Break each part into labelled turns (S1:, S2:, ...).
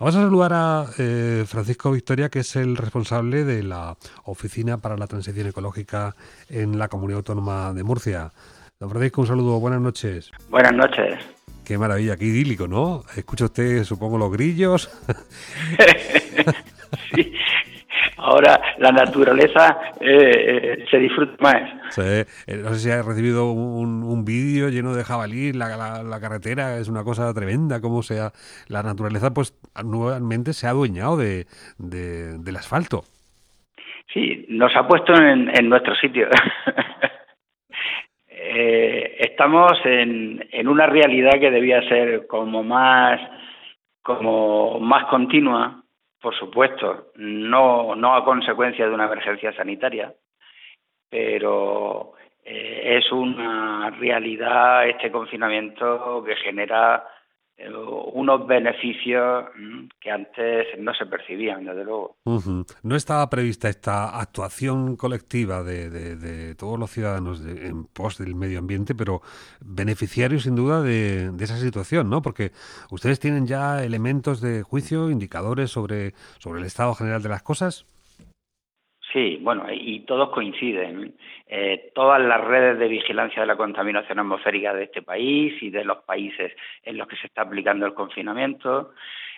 S1: Vamos a saludar a eh, Francisco Victoria, que es el responsable de la Oficina para la Transición Ecológica en la Comunidad Autónoma de Murcia. Don Francisco, un saludo, buenas noches.
S2: Buenas noches.
S1: Qué maravilla, qué idílico, ¿no? Escucha usted, supongo, los grillos.
S2: sí, ahora la naturaleza eh, eh, se disfruta más.
S1: Eh, no sé si ha recibido un, vídeo lleno de jabalí, la, la, carretera es una cosa tremenda, como sea, la naturaleza pues nuevamente se ha adueñado de, del asfalto.
S2: Sí, nos ha puesto en, nuestro sitio. estamos en, en una realidad que debía ser como más como más continua por supuesto, no, no a consecuencia de una emergencia sanitaria, pero eh, es una realidad este confinamiento que genera unos beneficios mm, que antes no se percibían, desde luego.
S1: No estaba prevista esta actuación colectiva de, de, todos los ciudadanos en pos del medio ambiente, pero beneficiarios sin duda de, esa situación, ¿no? Porque ustedes tienen ya elementos de juicio, indicadores sobre, sobre el estado general de las cosas.
S2: Sí, bueno, y todos coinciden. Eh, todas las redes de vigilancia de la contaminación atmosférica de este país y de los países en los que se está aplicando el confinamiento,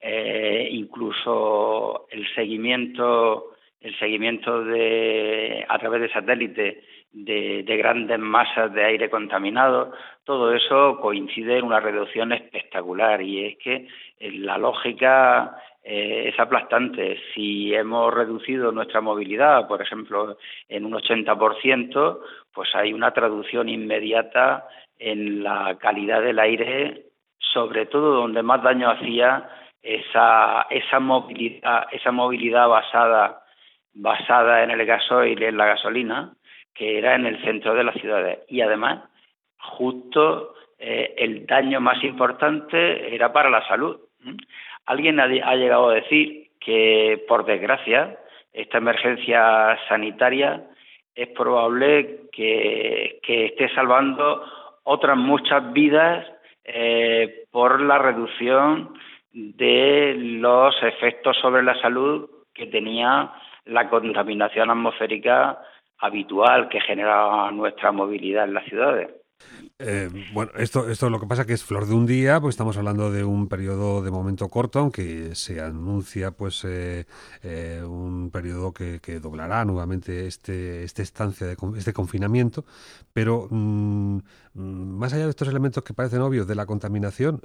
S2: eh, incluso el seguimiento, el seguimiento de a través de satélite de, de grandes masas de aire contaminado, todo eso coincide en una reducción espectacular y es que la lógica eh, es aplastante. Si hemos reducido nuestra movilidad, por ejemplo, en un 80%, pues hay una traducción inmediata en la calidad del aire, sobre todo donde más daño hacía esa, esa movilidad, esa movilidad basada, basada en el gasoil y en la gasolina, que era en el centro de las ciudades. Y además, justo eh, el daño más importante era para la salud. Alguien ha, llegado a decir que, por desgracia, esta emergencia sanitaria es probable que, esté salvando otras muchas vidas eh, por la reducción de los efectos sobre la salud que tenía la contaminación atmosférica habitual que genera nuestra movilidad en las ciudades.
S1: Eh, bueno, esto, esto lo que pasa que es flor de un día, pues estamos hablando de un periodo de momento corto, aunque se anuncia pues eh, eh, un periodo que, doblará nuevamente este, esta estancia de este confinamiento, pero mm, mm, más allá de estos elementos que parecen obvios de la contaminación,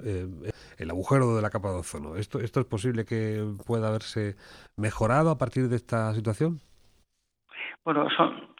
S1: el agujero de la capa de ozono, ¿esto, ¿esto es posible que pueda haberse mejorado a partir de esta situación?
S2: Bueno, son,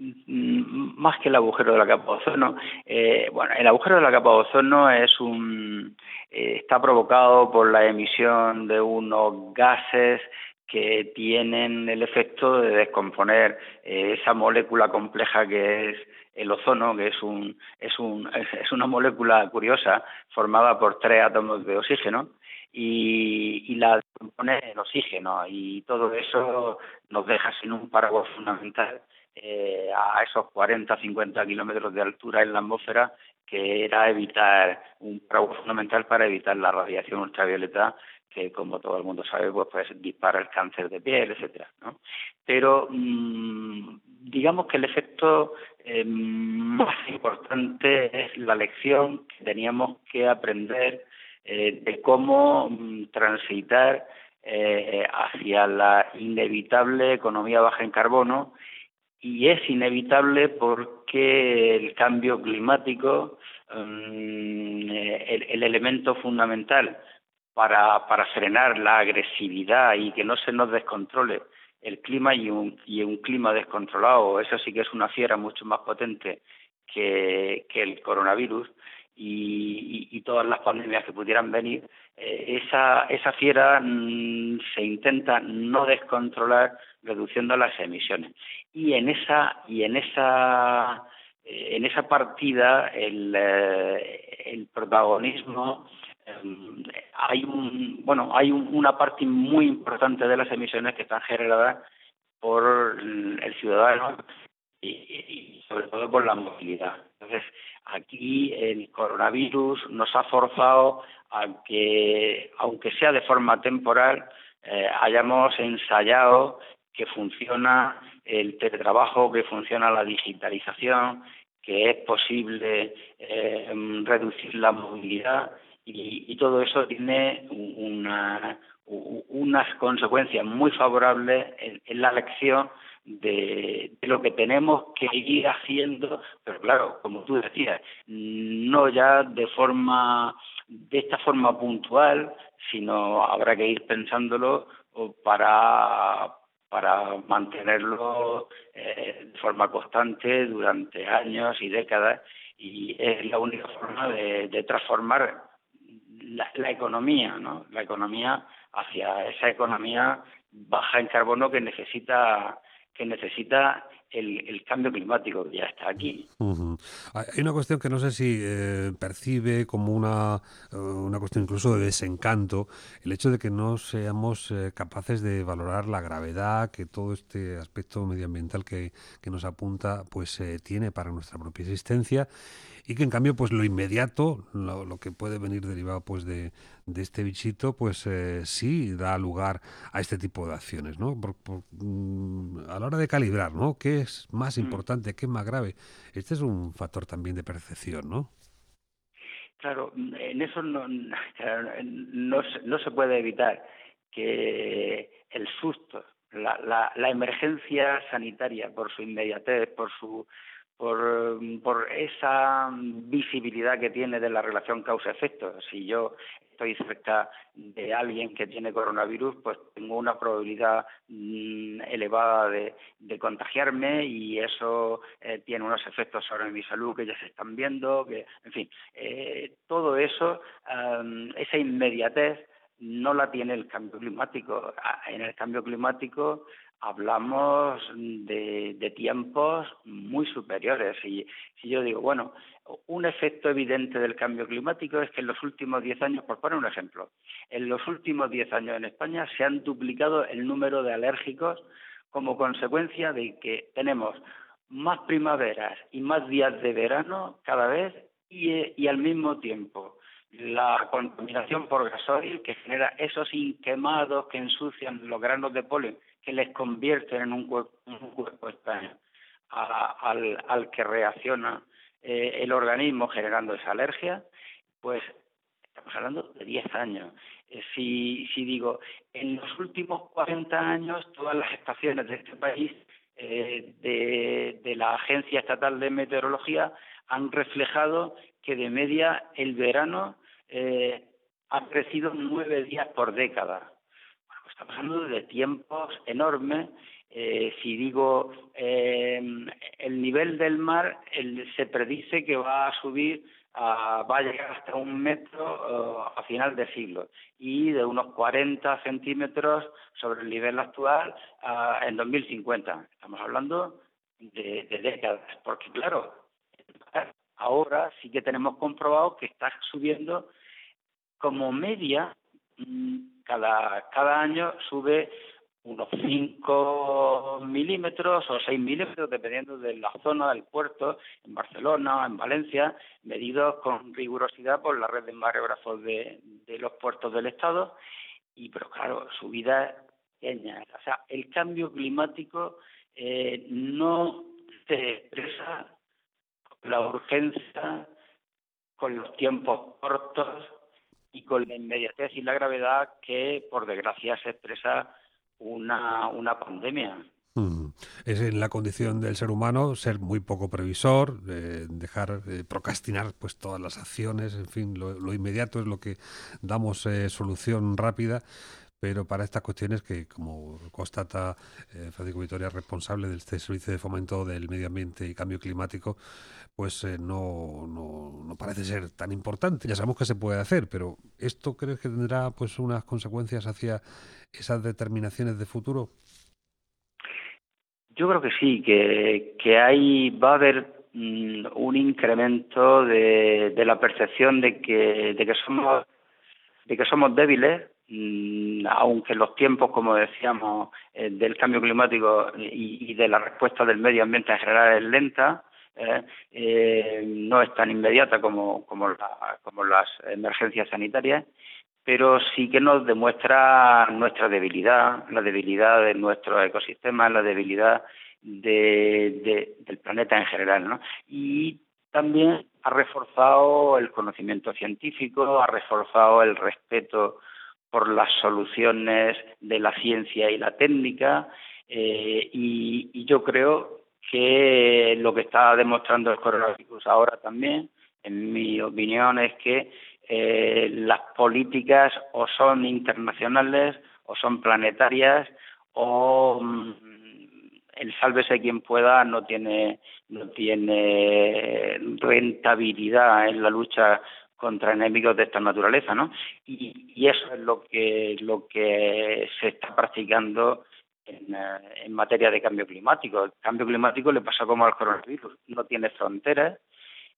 S2: más que el agujero de la capa de ozono, eh, bueno, el agujero de la capa de ozono es un, eh, está provocado por la emisión de unos gases que tienen el efecto de descomponer eh, esa molécula compleja que es el ozono, que es, un, es, un, es una molécula curiosa formada por tres átomos de oxígeno y, y la descompone el oxígeno. Y todo eso nos deja sin un paraguas fundamental eh, a esos 40, 50 kilómetros de altura en la atmósfera, que era evitar un trabajo fundamental para evitar la radiación ultravioleta que como todo el mundo sabe pues, pues dispara el cáncer de piel, etcétera, ¿no? Pero mm, digamos que el efecto eh, más importante es la lección que teníamos que aprender eh, de cómo mm, transitar eh, hacia la inevitable economía baja en carbono y es inevitable porque el cambio climático, mm, el, elemento fundamental para, para frenar la agresividad y que no se nos descontrole el clima y un, y un clima descontrolado, eso sí que es una fiera mucho más potente que, que el coronavirus y, y, todas las pandemias que pudieran venir, eh, esa, esa fiera mm, se intenta no descontrolar reduciendo las emisiones. Y en esa y en esa eh, en esa partida el, eh, el protagonismo em, hay un bueno hay una parte muy importante de las emisiones que están generadas por el ciudadano y, sobre todo por la movilidad. Entonces, aquí el coronavirus nos ha forzado a que, aunque sea de forma temporal, eh, hayamos ensayado que funciona el teletrabajo, que funciona la digitalización, que es posible eh, reducir la movilidad y, todo eso tiene una, unas consecuencias muy favorables en, la elección de, lo que tenemos que ir haciendo, pero claro, como tú decías, no ya de forma de esta forma puntual, sino habrá que ir pensándolo para para mantenerlo eh, de forma constante durante años y décadas y es la única forma de, transformar la, economía, ¿no? La economía hacia esa economía baja en carbono que necesita que necesita el, cambio climático que ya está aquí.
S1: Hay una cuestión que no sé si eh, percibe como una, eh, una cuestión incluso de desencanto, el hecho de que no seamos eh, capaces de valorar la gravedad que todo este aspecto medioambiental que, que nos apunta pues tiene para nuestra propia existencia y que en cambio pues lo inmediato, lo, que puede venir derivado pues de, de este bichito, pues eh, sí da lugar a este tipo de acciones, ¿no? Mm, a la hora de calibrar, ¿no? ¿Qué es más mm. importante, qué es más grave? Este es un factor también de percepción, ¿no?
S2: Claro, en eso no, no, no se puede evitar que el susto, la, la, la emergencia sanitaria por su inmediatez, por su por, por esa visibilidad que tiene de la relación causa-efecto. Si yo estoy cerca de alguien que tiene coronavirus, pues tengo una probabilidad mm, elevada de, contagiarme y eso eh, tiene unos efectos sobre mi salud que ya se están viendo, que, en fin, eh, todo eso, esa inmediatez no la tiene el cambio climático. En el cambio climático hablamos de, tiempos muy superiores. Y si yo digo, bueno, un efecto evidente del cambio climático es que en los últimos diez años, por poner un ejemplo, en los últimos diez años en España se han duplicado el número de alérgicos como consecuencia de que tenemos más primaveras y más días de verano cada vez y, y al mismo tiempo la contaminación por gasoil que genera esos inquemados que ensucian los granos de polen que les convierten en un cuerpo, un cuerpo extraño al, al, que reacciona eh, el organismo generando esa alergia, pues estamos hablando de 10 años. Eh, si, si digo, en los últimos 40 años todas las estaciones de este país eh, de, de la Agencia Estatal de Meteorología han reflejado que de media el verano eh, ha crecido nueve días por década. Estamos hablando de tiempos enormes. Eh, si digo, eh, el nivel del mar se predice que va a subir, va a llegar hasta un metro a final de siglo y de unos 40 centímetros sobre el nivel actual uh, en 2050. Estamos hablando de, de décadas, porque claro, ahora sí que tenemos comprobado que está subiendo como media cada, cada año sube unos 5 milímetros o 6 milímetros, dependiendo de la zona del puerto, en Barcelona o en Valencia, medidos con rigurosidad por la red de mareógrafos de, de los puertos del Estado. Y, pero claro, subida pequeña. O sea, el cambio climático eh, no se expresa con la urgencia, con los tiempos cortos, y con la inmediatez y la gravedad que, por desgracia, se expresa una, una pandemia.
S1: Mm. Es en la condición del ser humano ser muy poco previsor, dejar procrastinar pues todas las acciones, en fin, lo, inmediato es lo que damos eh, solución rápida, pero para estas cuestiones que, como constata eh, Francisco Vitoria, responsable del este Servicio de Fomento del Medio Ambiente y Cambio Climático, pues eh, no, no, parece ser tan importante. Ya sabemos que se puede hacer, pero ¿esto crees que tendrá pues unas consecuencias hacia esas determinaciones de futuro?
S2: Yo creo que sí, que, que hay, va a haber mm, un incremento de, de la percepción de que, de que somos de que somos débiles aunque los tiempos, como decíamos, eh, del cambio climático y, de la respuesta del medio ambiente en general es lenta, ¿eh? Eh, no es tan inmediata como, como, como las emergencias sanitarias, pero sí que nos demuestra nuestra debilidad, la debilidad de nuestro ecosistema, la debilidad de, del planeta en general, ¿no? Y también ha reforzado el conocimiento científico, ha reforzado el respeto por las soluciones de la ciencia y la técnica, eh, y, yo creo que lo que está demostrando el coronavirus ahora también, en mi opinión, es que eh, las políticas o son internacionales o son planetarias o mm, el sálvese quien pueda no tiene no tiene rentabilidad en la lucha contra enemigos de esta naturaleza, ¿no? Y, y eso es lo que lo que se está practicando en, eh, en, materia de cambio climático. El cambio climático le pasa como al coronavirus, no tiene fronteras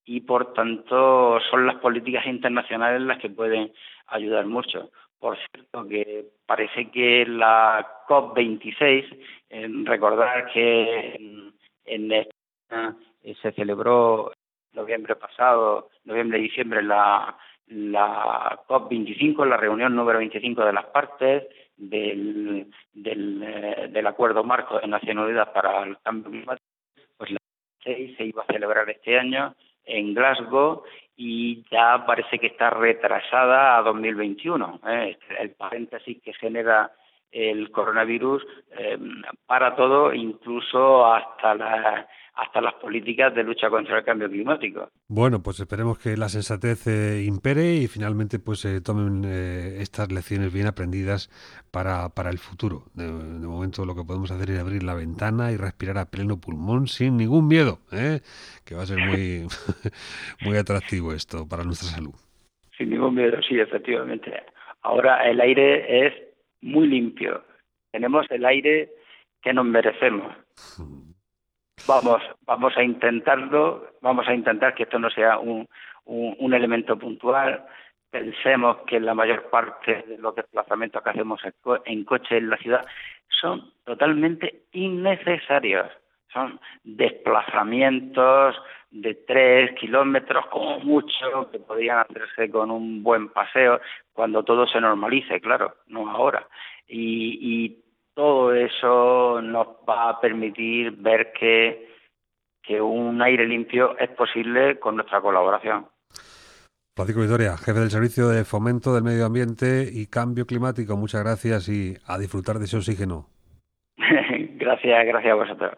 S2: y por tanto son las políticas internacionales las que pueden ayudar mucho. Por cierto, que parece que la COP26, recordar que en, en España eh, se celebró noviembre pasado, noviembre y diciembre, la, la COP25, la reunión número 25 de las partes del, del, eh, del Acuerdo Marco de Naciones Unidas para el Cambio Climático, pues la 6 se iba a celebrar este año en Glasgow y ya parece que está retrasada a 2021. ¿eh? El paréntesis que genera el coronavirus eh, para todo, incluso hasta la hasta las políticas de lucha contra el cambio climático.
S1: Bueno, pues esperemos que la sensatez eh, impere y finalmente pues se tomen eh, estas lecciones bien aprendidas para, para el futuro. De, momento lo que podemos hacer es abrir la ventana y respirar a pleno pulmón sin ningún miedo, ¿eh? que va a ser muy, muy atractivo esto para nuestra salud.
S2: Sin ningún miedo, sí, efectivamente. Ahora el aire es muy limpio. Tenemos el aire que nos merecemos. Vamos, vamos a intentarlo, vamos a intentar que esto no sea un, un, elemento puntual. Pensemos que la mayor parte de los desplazamientos que hacemos en coche en la ciudad son totalmente innecesarios. Son desplazamientos de tres kilómetros como mucho que podrían hacerse con un buen paseo cuando todo se normalice, claro, no ahora. Y, y todo eso nos va a permitir ver que, que un aire limpio es posible con nuestra colaboración.
S1: Francisco Victoria, jefe del Servicio de Fomento del Medio Ambiente y Cambio Climático, muchas gracias y a disfrutar de ese oxígeno.
S2: gracias, gracias a vosotros.